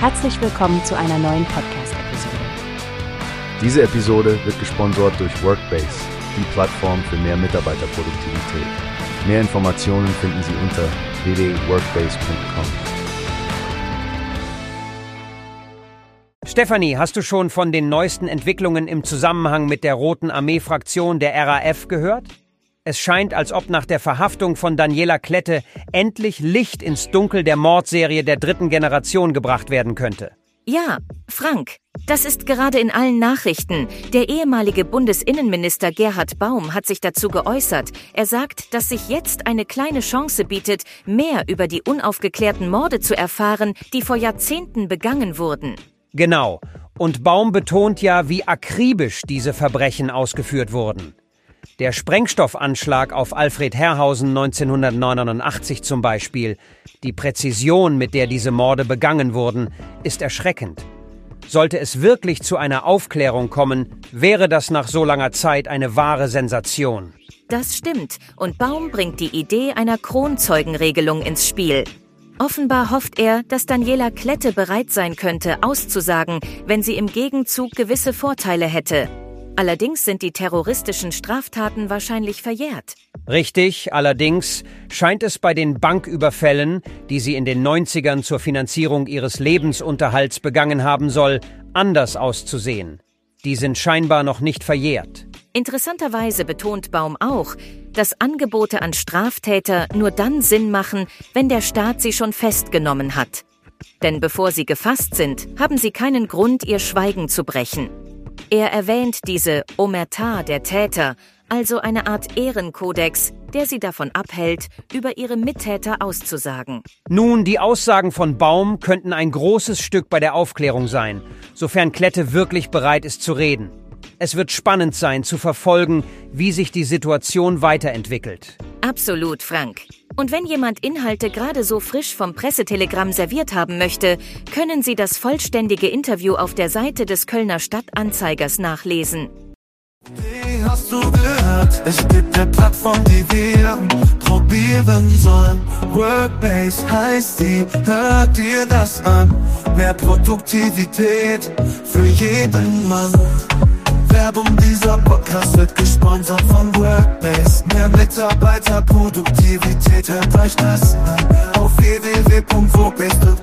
Herzlich willkommen zu einer neuen Podcast-Episode. Diese Episode wird gesponsert durch Workbase, die Plattform für mehr Mitarbeiterproduktivität. Mehr Informationen finden Sie unter www.workbase.com. Stefanie, hast du schon von den neuesten Entwicklungen im Zusammenhang mit der Roten Armee-Fraktion der RAF gehört? Es scheint, als ob nach der Verhaftung von Daniela Klette endlich Licht ins Dunkel der Mordserie der dritten Generation gebracht werden könnte. Ja, Frank, das ist gerade in allen Nachrichten. Der ehemalige Bundesinnenminister Gerhard Baum hat sich dazu geäußert. Er sagt, dass sich jetzt eine kleine Chance bietet, mehr über die unaufgeklärten Morde zu erfahren, die vor Jahrzehnten begangen wurden. Genau. Und Baum betont ja, wie akribisch diese Verbrechen ausgeführt wurden. Der Sprengstoffanschlag auf Alfred Herrhausen 1989 zum Beispiel, die Präzision, mit der diese Morde begangen wurden, ist erschreckend. Sollte es wirklich zu einer Aufklärung kommen, wäre das nach so langer Zeit eine wahre Sensation. Das stimmt, und Baum bringt die Idee einer Kronzeugenregelung ins Spiel. Offenbar hofft er, dass Daniela Klette bereit sein könnte, auszusagen, wenn sie im Gegenzug gewisse Vorteile hätte. Allerdings sind die terroristischen Straftaten wahrscheinlich verjährt. Richtig, allerdings scheint es bei den Banküberfällen, die sie in den 90ern zur Finanzierung ihres Lebensunterhalts begangen haben soll, anders auszusehen. Die sind scheinbar noch nicht verjährt. Interessanterweise betont Baum auch, dass Angebote an Straftäter nur dann Sinn machen, wenn der Staat sie schon festgenommen hat. Denn bevor sie gefasst sind, haben sie keinen Grund, ihr Schweigen zu brechen. Er erwähnt diese Omerta der Täter, also eine Art Ehrenkodex, der sie davon abhält, über ihre Mittäter auszusagen. Nun, die Aussagen von Baum könnten ein großes Stück bei der Aufklärung sein, sofern Klette wirklich bereit ist zu reden. Es wird spannend sein zu verfolgen, wie sich die Situation weiterentwickelt. Absolut, Frank. Und wenn jemand Inhalte gerade so frisch vom Pressetelegramm serviert haben möchte, können Sie das vollständige Interview auf der Seite des Kölner Stadtanzeigers nachlesen. Wie hast du gehört? Es gibt eine Plattform, die wir probieren sollen. Workbase heißt die, hört dir das an. Mehr Produktivität für jeden Mann. Werbung, dieser Podcast wird gesponsert von Workbase. Mehr Mitarbeiterproduktivität, euch das an. Auf www.workbase.com